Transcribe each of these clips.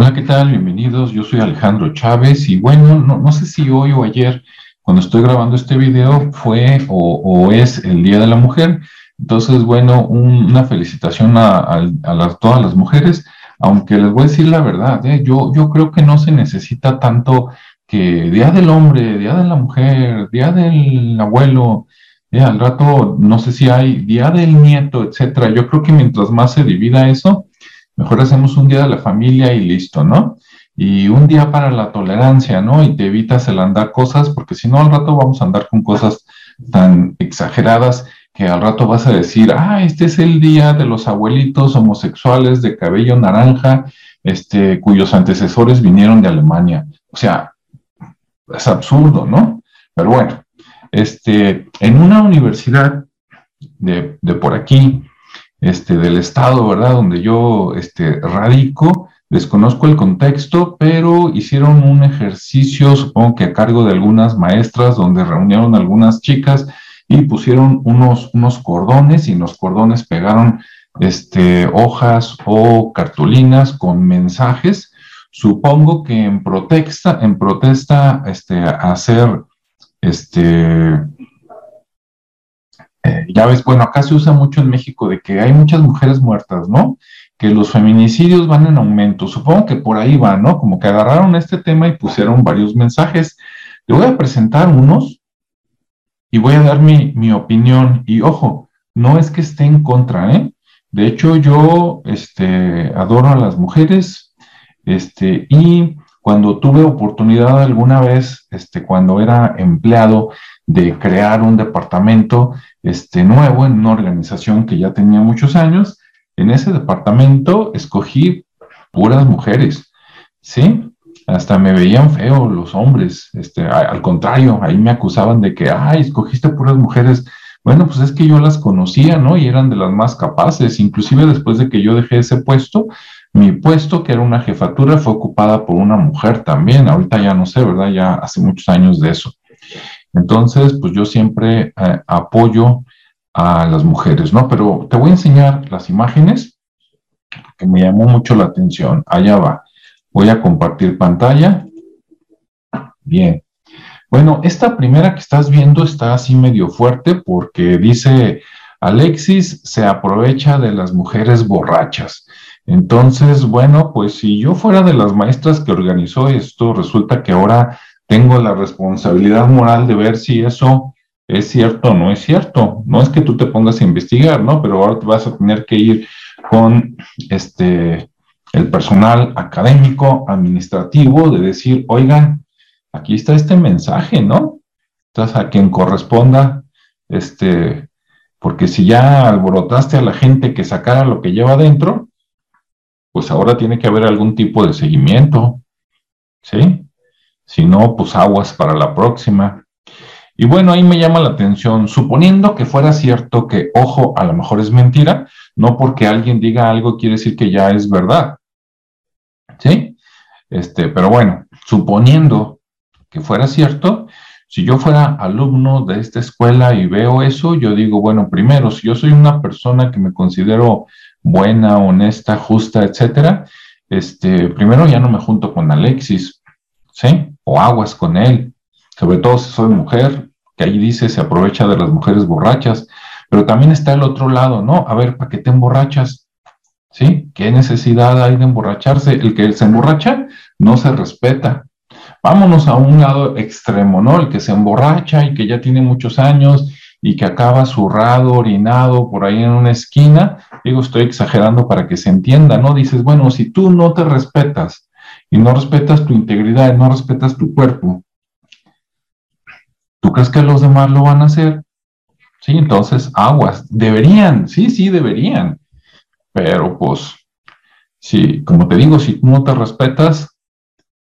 Hola, ¿qué tal? Bienvenidos. Yo soy Alejandro Chávez y bueno, no, sé si hoy o ayer, cuando estoy grabando este video, fue o, es el Día de la Mujer. Entonces, bueno, una felicitación a, todas las mujeres, aunque les voy a decir la verdad, ¿eh? yo, yo creo que no se necesita tanto que Día del Hombre, Día de la Mujer, Día del Abuelo, eh, al rato no sé si hay Día del Nieto, etcétera. Yo creo que mientras más se divida eso, Mejor hacemos un día de la familia y listo, ¿no? Y un día para la tolerancia, ¿no? Y te evitas el andar cosas, porque si no al rato vamos a andar con cosas tan exageradas que al rato vas a decir, ah, este es el día de los abuelitos homosexuales de cabello naranja, este, cuyos antecesores vinieron de Alemania. O sea, es absurdo, ¿no? Pero bueno, este, en una universidad de, de por aquí, este, del estado, ¿verdad? Donde yo este, radico. Desconozco el contexto, pero hicieron un ejercicio, supongo que a cargo de algunas maestras, donde reunieron algunas chicas y pusieron unos, unos cordones y en los cordones pegaron este, hojas o cartulinas con mensajes. Supongo que en protesta, en protesta este, a hacer este, eh, ya ves, bueno, acá se usa mucho en México de que hay muchas mujeres muertas, ¿no? Que los feminicidios van en aumento. Supongo que por ahí va, ¿no? Como que agarraron este tema y pusieron varios mensajes. Le voy a presentar unos y voy a dar mi, mi opinión. Y ojo, no es que esté en contra, ¿eh? De hecho, yo este, adoro a las mujeres este, y cuando tuve oportunidad alguna vez, este, cuando era empleado, de crear un departamento este, nuevo en una organización que ya tenía muchos años. En ese departamento escogí puras mujeres, ¿sí? Hasta me veían feo los hombres, este, al contrario, ahí me acusaban de que, ay, escogiste puras mujeres. Bueno, pues es que yo las conocía, ¿no? Y eran de las más capaces. Inclusive después de que yo dejé ese puesto, mi puesto, que era una jefatura, fue ocupada por una mujer también. Ahorita ya no sé, ¿verdad? Ya hace muchos años de eso. Entonces, pues yo siempre eh, apoyo a las mujeres, ¿no? Pero te voy a enseñar las imágenes que me llamó mucho la atención. Allá va. Voy a compartir pantalla. Bien. Bueno, esta primera que estás viendo está así medio fuerte porque dice, Alexis se aprovecha de las mujeres borrachas. Entonces, bueno, pues si yo fuera de las maestras que organizó esto, resulta que ahora tengo la responsabilidad moral de ver si eso es cierto o no es cierto. No es que tú te pongas a investigar, ¿no? Pero ahora te vas a tener que ir con este el personal académico, administrativo, de decir, oigan, aquí está este mensaje, ¿no? Entonces, a quien corresponda, este, porque si ya alborotaste a la gente que sacara lo que lleva adentro, pues ahora tiene que haber algún tipo de seguimiento, ¿sí? Si no, pues aguas para la próxima. Y bueno, ahí me llama la atención, suponiendo que fuera cierto que, ojo, a lo mejor es mentira, no porque alguien diga algo quiere decir que ya es verdad. ¿Sí? Este, pero bueno, suponiendo que fuera cierto, si yo fuera alumno de esta escuela y veo eso, yo digo, bueno, primero, si yo soy una persona que me considero buena, honesta, justa, etcétera, este, primero ya no me junto con Alexis, ¿sí? O aguas con él, sobre todo si soy mujer, que ahí dice se aprovecha de las mujeres borrachas, pero también está el otro lado, ¿no? A ver, ¿para qué te emborrachas? ¿Sí? ¿Qué necesidad hay de emborracharse? El que se emborracha no se respeta. Vámonos a un lado extremo, ¿no? El que se emborracha y que ya tiene muchos años y que acaba zurrado, orinado por ahí en una esquina. Digo, estoy exagerando para que se entienda, ¿no? Dices, bueno, si tú no te respetas, y no respetas tu integridad, no respetas tu cuerpo, ¿tú crees que los demás lo van a hacer? Sí, entonces aguas, deberían, sí, sí, deberían, pero pues, sí, como te digo, si no te respetas,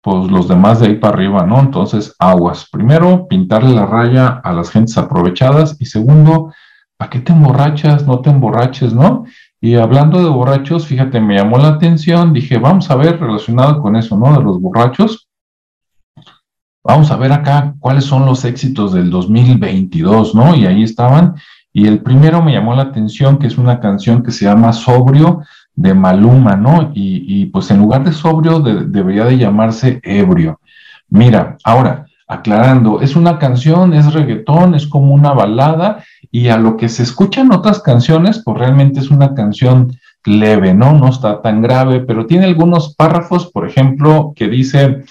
pues los demás de ahí para arriba, ¿no? Entonces, aguas. Primero, pintarle la raya a las gentes aprovechadas y segundo, ¿para qué te emborrachas? No te emborraches, ¿no? Y hablando de borrachos, fíjate, me llamó la atención, dije, vamos a ver relacionado con eso, ¿no? De los borrachos. Vamos a ver acá cuáles son los éxitos del 2022, ¿no? Y ahí estaban. Y el primero me llamó la atención, que es una canción que se llama Sobrio de Maluma, ¿no? Y, pues en lugar de sobrio debería de llamarse ebrio. Mira, ahora, aclarando, es una canción, es reggaetón, es como una balada y a lo que se escuchan otras canciones, pues realmente es una canción leve, ¿no? No está tan grave, pero tiene algunos párrafos, por ejemplo, que dice,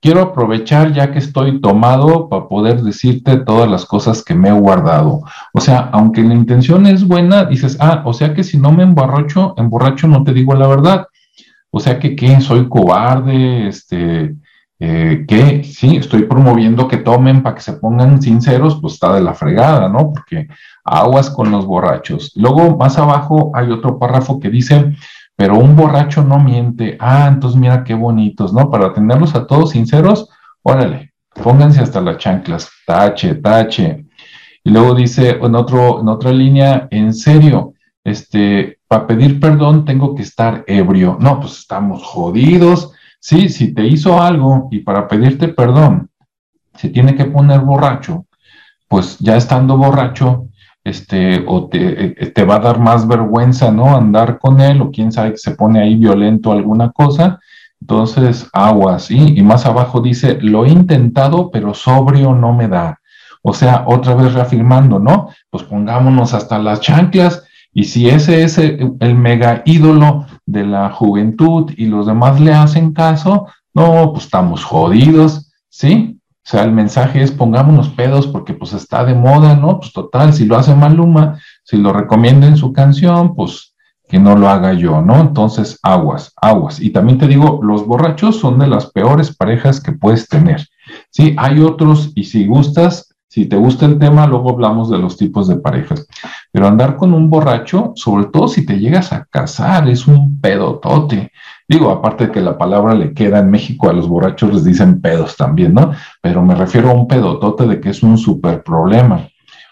quiero aprovechar ya que estoy tomado para poder decirte todas las cosas que me he guardado. O sea, aunque la intención es buena, dices, ah, o sea que si no me emborracho, emborracho no te digo la verdad. O sea que, ¿qué? Soy cobarde, este, eh, que sí, estoy promoviendo que tomen para que se pongan sinceros, pues está de la fregada, ¿no? Porque aguas con los borrachos. Luego, más abajo hay otro párrafo que dice, pero un borracho no miente. Ah, entonces mira qué bonitos, ¿no? Para tenerlos a todos sinceros, órale, pónganse hasta las chanclas, tache, tache. Y luego dice en, otro, en otra línea, en serio, este, para pedir perdón tengo que estar ebrio. No, pues estamos jodidos Sí, si te hizo algo y para pedirte perdón se tiene que poner borracho, pues ya estando borracho, este, o te, eh, te, va a dar más vergüenza, ¿no? Andar con él, o quién sabe que se pone ahí violento alguna cosa. Entonces, agua, ¿sí? Y más abajo dice, lo he intentado, pero sobrio no me da. O sea, otra vez reafirmando, ¿no? Pues pongámonos hasta las chanclas y si ese es el, mega ídolo de la juventud y los demás le hacen caso, no, pues estamos jodidos, ¿sí? O sea, el mensaje es pongámonos pedos porque pues está de moda, ¿no? Pues total, si lo hace Maluma, si lo recomienda en su canción, pues que no lo haga yo, ¿no? Entonces, aguas, aguas. Y también te digo, los borrachos son de las peores parejas que puedes tener. Sí, hay otros y si gustas, si te gusta el tema, luego hablamos de los tipos de parejas. Pero andar con un borracho, sobre todo si te llegas a casar, es un pedotote. Digo, aparte de que la palabra le queda en México, a los borrachos les dicen pedos también, ¿no? Pero me refiero a un pedotote de que es un súper problema,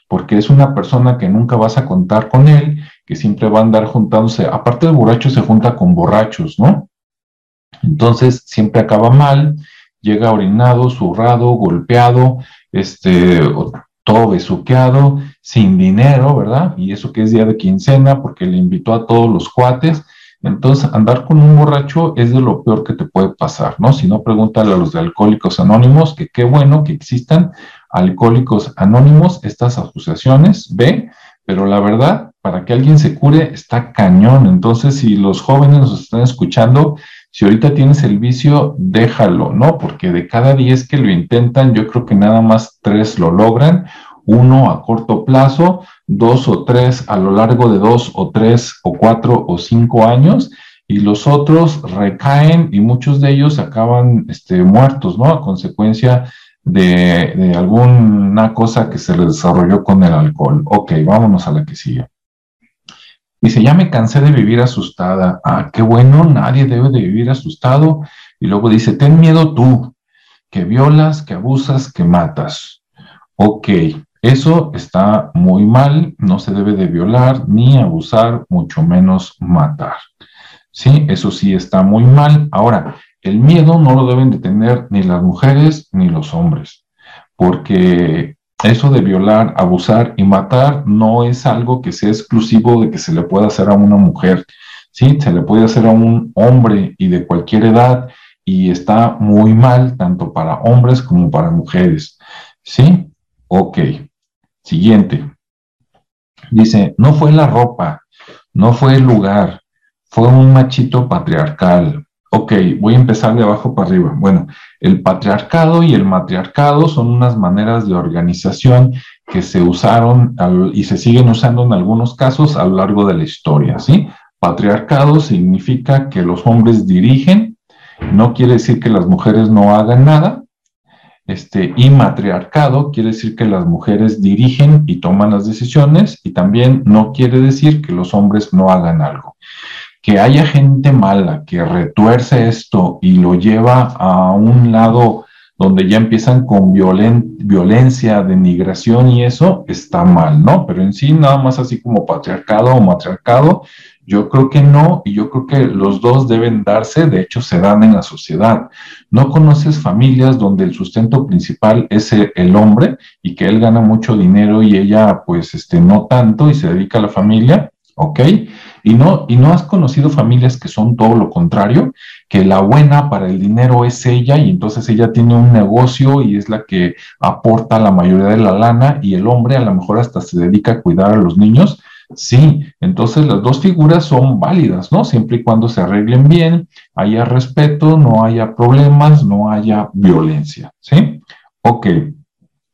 porque es una persona que nunca vas a contar con él, que siempre va a andar juntándose. Aparte el borracho se junta con borrachos, ¿no? Entonces siempre acaba mal, llega orinado, zurrado, golpeado, este, todo besuqueado, sin dinero, ¿verdad? Y eso que es día de quincena, porque le invitó a todos los cuates. Entonces, andar con un borracho es de lo peor que te puede pasar, ¿no? Si no, pregúntale a los de Alcohólicos Anónimos, que qué bueno que existan Alcohólicos Anónimos, estas asociaciones, ve, pero la verdad, para que alguien se cure, está cañón. Entonces, si los jóvenes nos están escuchando, si ahorita tienes el vicio, déjalo, ¿no? Porque de cada 10 que lo intentan, yo creo que nada más tres lo logran, uno a corto plazo, dos o tres a lo largo de dos o tres o cuatro o cinco años, y los otros recaen y muchos de ellos acaban este, muertos, ¿no? A consecuencia de, de alguna cosa que se les desarrolló con el alcohol. Ok, vámonos a la que sigue. Dice, ya me cansé de vivir asustada. Ah, qué bueno, nadie debe de vivir asustado. Y luego dice, ten miedo tú, que violas, que abusas, que matas. Ok, eso está muy mal, no se debe de violar ni abusar, mucho menos matar. Sí, eso sí está muy mal. Ahora, el miedo no lo deben de tener ni las mujeres ni los hombres, porque eso de violar, abusar y matar no es algo que sea exclusivo de que se le pueda hacer a una mujer. Sí, se le puede hacer a un hombre y de cualquier edad y está muy mal tanto para hombres como para mujeres. ¿Sí? Ok. Siguiente. Dice, no fue la ropa, no fue el lugar, fue un machito patriarcal, Ok, voy a empezar de abajo para arriba. Bueno, el patriarcado y el matriarcado son unas maneras de organización que se usaron y se siguen usando en algunos casos a lo largo de la historia. Patriarcado significa que los hombres dirigen, no quiere decir que las mujeres no hagan nada, este, y matriarcado quiere decir que las mujeres dirigen y toman las decisiones y también no quiere decir que los hombres no hagan algo que haya gente mala que retuerce esto y lo lleva a un lado donde ya empiezan con violencia, denigración y eso, está mal, ¿no? Pero en sí, nada más así como patriarcado o matriarcado, yo creo que no, y yo creo que los dos deben darse, de hecho se dan en la sociedad. No conoces familias donde el sustento principal es el hombre y que él gana mucho dinero y ella pues este no tanto y se dedica a la familia, ¿ok? Y no, y no has conocido familias que son todo lo contrario, que la buena para el dinero es ella y entonces ella tiene un negocio y es la que aporta la mayoría de la lana y el hombre a lo mejor hasta se dedica a cuidar a los niños. Sí, entonces las dos figuras son válidas, ¿no? Siempre y cuando se arreglen bien, haya respeto, no haya problemas, no haya violencia, ¿sí? Ok.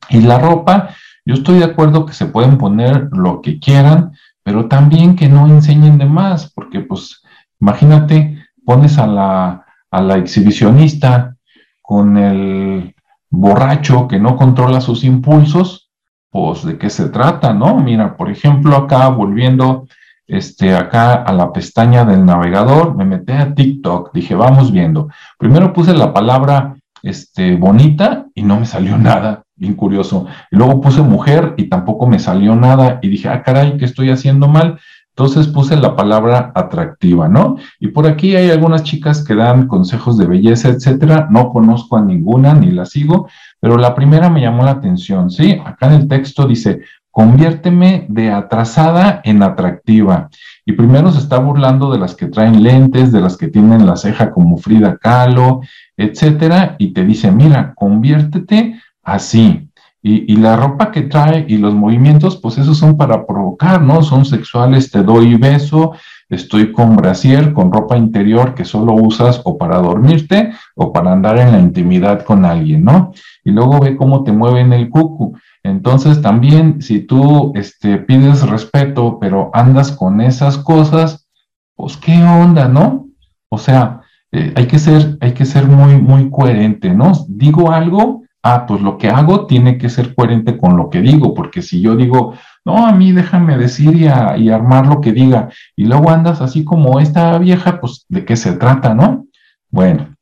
Y la ropa, yo estoy de acuerdo que se pueden poner lo que quieran, pero también que no enseñen de más, porque pues imagínate, pones a la, a la exhibicionista con el borracho que no controla sus impulsos, pues de qué se trata, ¿no? Mira, por ejemplo, acá volviendo este, acá a la pestaña del navegador, me metí a TikTok, dije, vamos viendo. Primero puse la palabra este, bonita y no me salió nada bien curioso. Y luego puse mujer y tampoco me salió nada y dije, ah, caray, ¿qué estoy haciendo mal? Entonces puse la palabra atractiva, ¿no? Y por aquí hay algunas chicas que dan consejos de belleza, etcétera. No conozco a ninguna ni la sigo, pero la primera me llamó la atención, ¿sí? Acá en el texto dice, conviérteme de atrasada en atractiva. Y primero se está burlando de las que traen lentes, de las que tienen la ceja como Frida Kahlo, etcétera, y te dice, mira, conviértete así. Y, la ropa que trae y los movimientos, pues esos son para provocar, ¿no? Son sexuales, te doy beso, estoy con brasier, con ropa interior que solo usas o para dormirte o para andar en la intimidad con alguien, ¿no? Y luego ve cómo te mueven el cucu. Entonces también si tú este, pides respeto, pero andas con esas cosas, pues qué onda, ¿no? O sea, eh, hay que ser, hay que ser muy, muy coherente, ¿no? Digo algo ah, pues lo que hago tiene que ser coherente con lo que digo, porque si yo digo, no, a mí déjame decir y, y, armar lo que diga, y luego andas así como esta vieja, pues de qué se trata, ¿no? Bueno,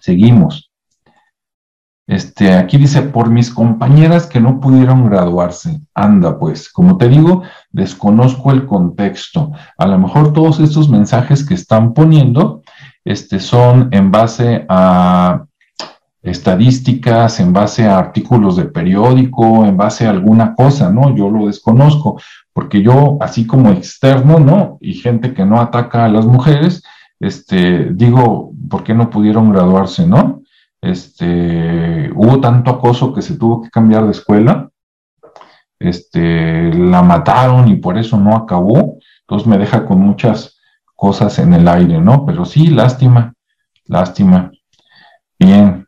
seguimos. Este, aquí dice, por mis compañeras que no pudieron graduarse. Anda, pues, como te digo, desconozco el contexto. A lo mejor todos estos mensajes que están poniendo, este, son en base a estadísticas, en base a artículos de periódico, en base a alguna cosa, ¿no? Yo lo desconozco, porque yo, así como externo, ¿no? Y gente que no ataca a las mujeres, este, digo, ¿por qué no pudieron graduarse, no? Este, hubo tanto acoso que se tuvo que cambiar de escuela, este, la mataron y por eso no acabó, entonces me deja con muchas cosas en el aire, ¿no? Pero sí, lástima, lástima. Bien,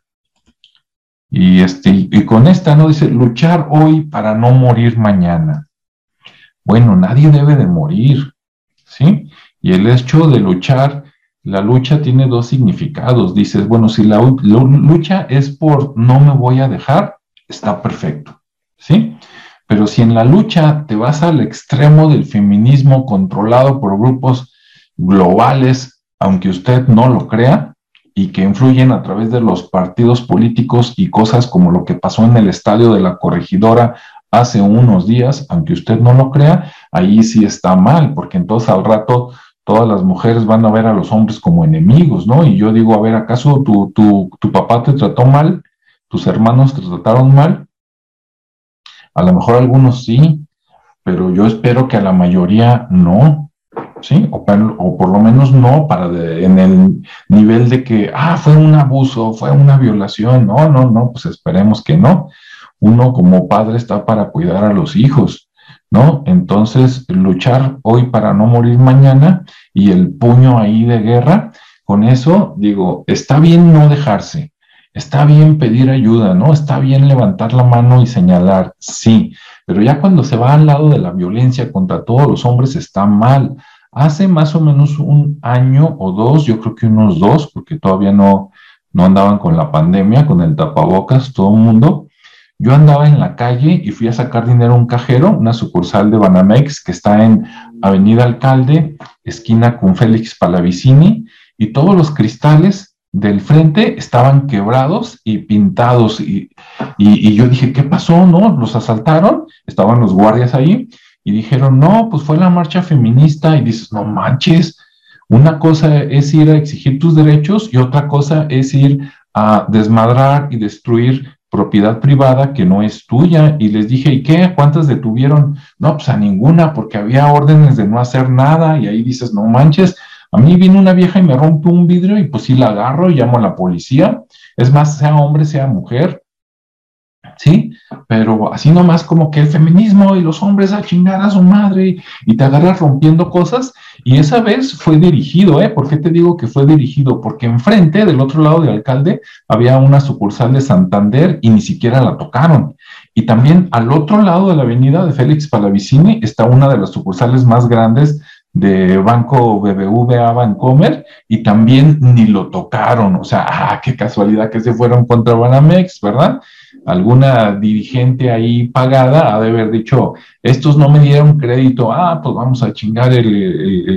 y, este, y con esta no dice luchar hoy para no morir mañana. Bueno, nadie debe de morir, ¿sí? Y el hecho de luchar, la lucha tiene dos significados. Dices, bueno, si la, lucha es por no me voy a dejar, está perfecto, ¿sí? Pero si en la lucha te vas al extremo del feminismo controlado por grupos globales, aunque usted no lo crea, y que influyen a través de los partidos políticos y cosas como lo que pasó en el estadio de la corregidora hace unos días, aunque usted no lo crea, ahí sí está mal, porque entonces al rato todas las mujeres van a ver a los hombres como enemigos, ¿no? Y yo digo, a ver, ¿acaso tu, tu, tu papá te trató mal? ¿Tus hermanos te trataron mal? A lo mejor algunos sí, pero yo espero que a la mayoría no. ¿Sí? O, por lo menos no para en el nivel de que, ah, fue un abuso, fue una violación. No, no, no, pues esperemos que no. Uno como padre está para cuidar a los hijos, ¿no? Entonces, luchar hoy para no morir mañana y el puño ahí de guerra, con eso digo, está bien no dejarse, está bien pedir ayuda, ¿no? Está bien levantar la mano y señalar, sí, pero ya cuando se va al lado de la violencia contra todos los hombres está mal. Hace más o menos un año o dos, yo creo que unos dos, porque todavía no, no andaban con la pandemia, con el tapabocas, todo el mundo. Yo andaba en la calle y fui a sacar dinero a un cajero, una sucursal de Banamex que está en Avenida Alcalde, esquina con Félix Palavicini, y todos los cristales del frente estaban quebrados y pintados. Y, y, y, yo dije, ¿qué pasó? ¿No? ¿Los asaltaron? Estaban los guardias ahí y dijeron, no, pues fue la marcha feminista y dices, no manches, una cosa es ir a exigir tus derechos y otra cosa es ir a desmadrar y destruir propiedad privada que no es tuya. Y les dije, ¿y qué? ¿Cuántas detuvieron? No, pues a ninguna, porque había órdenes de no hacer nada. Y ahí dices, no manches, a mí viene una vieja y me rompe un vidrio y pues sí la agarro y llamo a la policía. Es más, sea hombre, sea mujer. ¿Sí? Pero así nomás como que el feminismo y los hombres a chingar a su madre y te agarras rompiendo cosas. Y esa vez fue dirigido, ¿eh? ¿Por qué te digo que fue dirigido? Porque enfrente, del otro lado del alcalde, había una sucursal de Santander y ni siquiera la tocaron. Y también al otro lado de la avenida de Félix Palavicini está una de las sucursales más grandes de Banco BBVA Bancomer y también ni lo tocaron. O sea, ah, qué casualidad que se fueron contra Banamex, ¿verdad? Alguna dirigente ahí pagada ha de haber dicho, estos no me dieron crédito, ah, pues vamos a chingar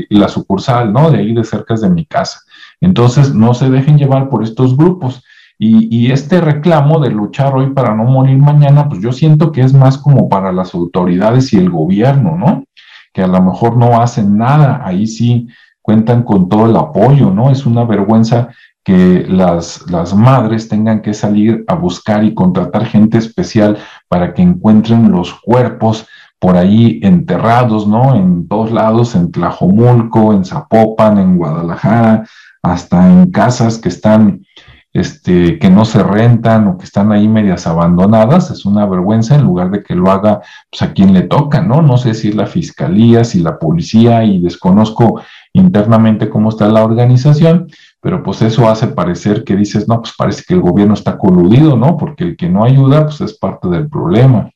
la sucursal, ¿no? De ahí de cerca de mi casa. Entonces, no se dejen llevar por estos grupos. Y, y, este reclamo de luchar hoy para no morir mañana, pues yo siento que es más como para las autoridades y el gobierno, ¿no? Que a lo mejor no hacen nada, ahí sí cuentan con todo el apoyo, ¿no? Es una vergüenza que las, las madres tengan que salir a buscar y contratar gente especial para que encuentren los cuerpos por ahí enterrados, ¿no? En todos lados, en Tlajomulco, en Zapopan, en Guadalajara, hasta en casas que están, este, que no se rentan o que están ahí medias abandonadas, es una vergüenza en lugar de que lo haga pues, a quien le toca, ¿no? No sé si es la fiscalía, si la policía, y desconozco internamente cómo está la organización, pero pues eso hace parecer que dices, no, pues parece que el gobierno está coludido, ¿no? Porque el que no ayuda, pues es parte del problema.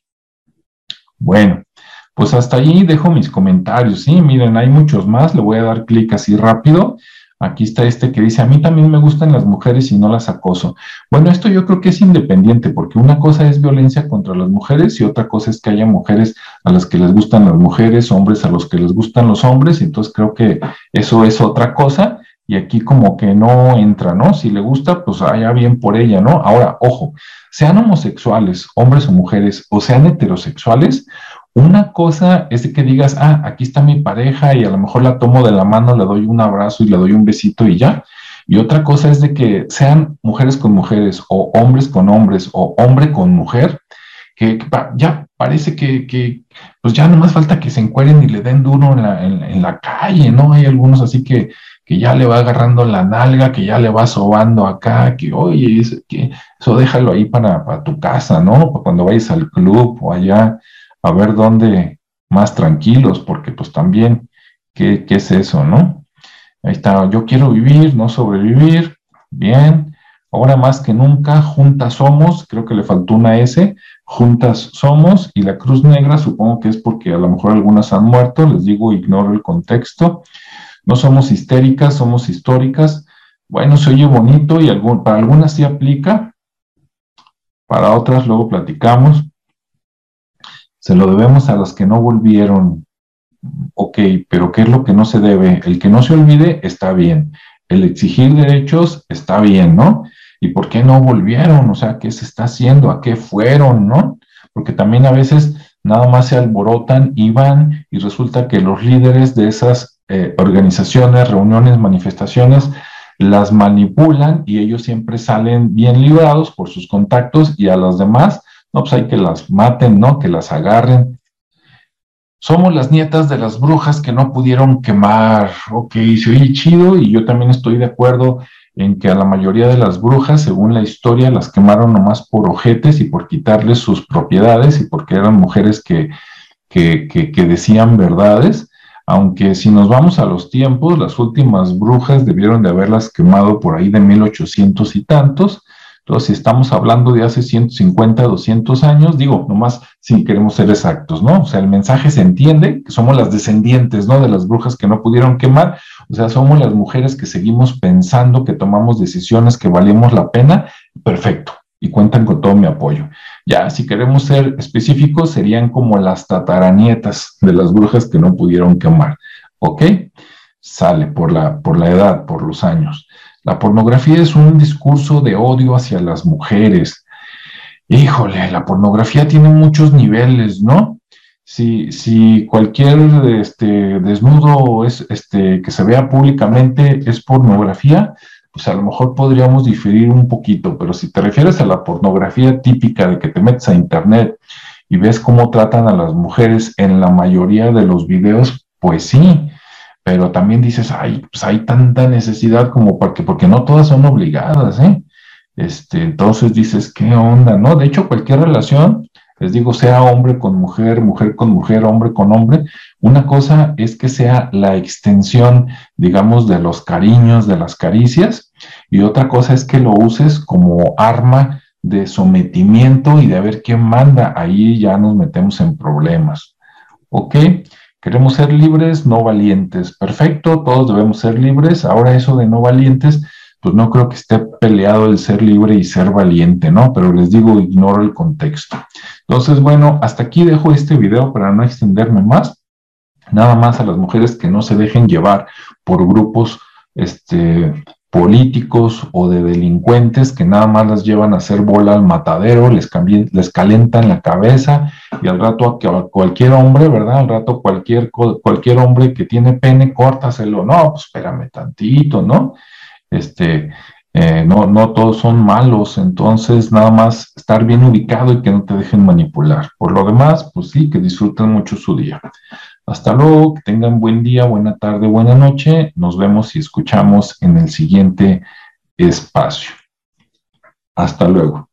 Bueno, pues hasta allí dejo mis comentarios, sí, miren, hay muchos más, le voy a dar clic así rápido. Aquí está este que dice, a mí también me gustan las mujeres y no las acoso. Bueno, esto yo creo que es independiente, porque una cosa es violencia contra las mujeres y otra cosa es que haya mujeres a las que les gustan las mujeres, hombres a los que les gustan los hombres, entonces creo que eso es otra cosa y aquí como que no entra, ¿no? Si le gusta, pues allá bien por ella, ¿no? Ahora, ojo, sean homosexuales, hombres o mujeres, o sean heterosexuales, una cosa es de que digas, ah, aquí está mi pareja y a lo mejor la tomo de la mano, le doy un abrazo y le doy un besito y ya. Y otra cosa es de que sean mujeres con mujeres o hombres con hombres o hombre con mujer, que, ya parece que, pues ya no más falta que se encueren y le den duro en la calle, ¿no? Hay algunos así que que ya le va agarrando la nalga, que ya le va sobando acá, que oye, que eso déjalo ahí para, para, tu casa, ¿no? Para cuando vayas al club o allá a ver dónde más tranquilos, porque pues también, ¿qué, qué es eso, no? Ahí está, yo quiero vivir, no sobrevivir, bien, ahora más que nunca, juntas somos, creo que le faltó una S, juntas somos, y la cruz negra supongo que es porque a lo mejor algunas han muerto, les digo, ignoro el contexto, no somos histéricas, somos históricas. Bueno, se oye bonito y para algunas sí aplica, para otras luego platicamos. Se lo debemos a las que no volvieron. Ok, pero ¿qué es lo que no se debe? El que no se olvide está bien. El exigir derechos está bien, ¿no? ¿Y por qué no volvieron? O sea, ¿qué se está haciendo? ¿A qué fueron? ¿No? Porque también a veces nada más se alborotan y van y resulta que los líderes de esas eh, organizaciones, reuniones, manifestaciones, las manipulan y ellos siempre salen bien librados por sus contactos y a las demás, no, pues hay que las maten, ¿no? Que las agarren. Somos las nietas de las brujas que no pudieron quemar. Ok, se oye chido y yo también estoy de acuerdo en que a la mayoría de las brujas, según la historia, las quemaron nomás por ojetes y por quitarles sus propiedades y porque eran mujeres que, que, que decían verdades aunque si nos vamos a los tiempos, las últimas brujas debieron de haberlas quemado por ahí de 1800 y tantos. Entonces, si estamos hablando de hace 150, 200 años, digo, nomás si queremos ser exactos, ¿no? O sea, el mensaje se entiende, que somos las descendientes, ¿no? De las brujas que no pudieron quemar, o sea, somos las mujeres que seguimos pensando que tomamos decisiones que valemos la pena, perfecto, y cuentan con todo mi apoyo. Ya, si queremos ser específicos, serían como las tataranietas de las brujas que no pudieron quemar. ¿Ok? Sale por la, por la edad, por los años. La pornografía es un discurso de odio hacia las mujeres. Híjole, la pornografía tiene muchos niveles, ¿no? Si, si cualquier este, desnudo es, este, que se vea públicamente es pornografía, pues a lo mejor podríamos diferir un poquito, pero si te refieres a la pornografía típica de que te metes a internet y ves cómo tratan a las mujeres en la mayoría de los videos, pues sí, pero también dices, ay, pues hay tanta necesidad como porque, porque no todas son obligadas, ¿eh? Este, entonces dices, ¿qué onda? ¿No? De hecho, cualquier relación, les digo, sea hombre con mujer, mujer con mujer, hombre con hombre, una cosa es que sea la extensión, digamos, de los cariños, de las caricias, y otra cosa es que lo uses como arma de sometimiento y de ver quién manda. Ahí ya nos metemos en problemas. ¿Ok? Queremos ser libres, no valientes. Perfecto, todos debemos ser libres. Ahora eso de no valientes, pues no creo que esté peleado el ser libre y ser valiente, ¿no? Pero les digo, ignoro el contexto. Entonces, bueno, hasta aquí dejo este video para no extenderme más. Nada más a las mujeres que no se dejen llevar por grupos este, políticos o de delincuentes que nada más las llevan a hacer bola al matadero, les, les calentan la cabeza y al rato a cualquier hombre, ¿verdad? Al rato cualquier, cualquier hombre que tiene pene, córtaselo. No, pues espérame tantito, ¿no? Este, eh, no, no todos son malos, entonces nada más estar bien ubicado y que no te dejen manipular. Por lo demás, pues sí, que disfruten mucho su día. Hasta luego, que tengan buen día, buena tarde, buena noche. Nos vemos y escuchamos en el siguiente espacio. Hasta luego.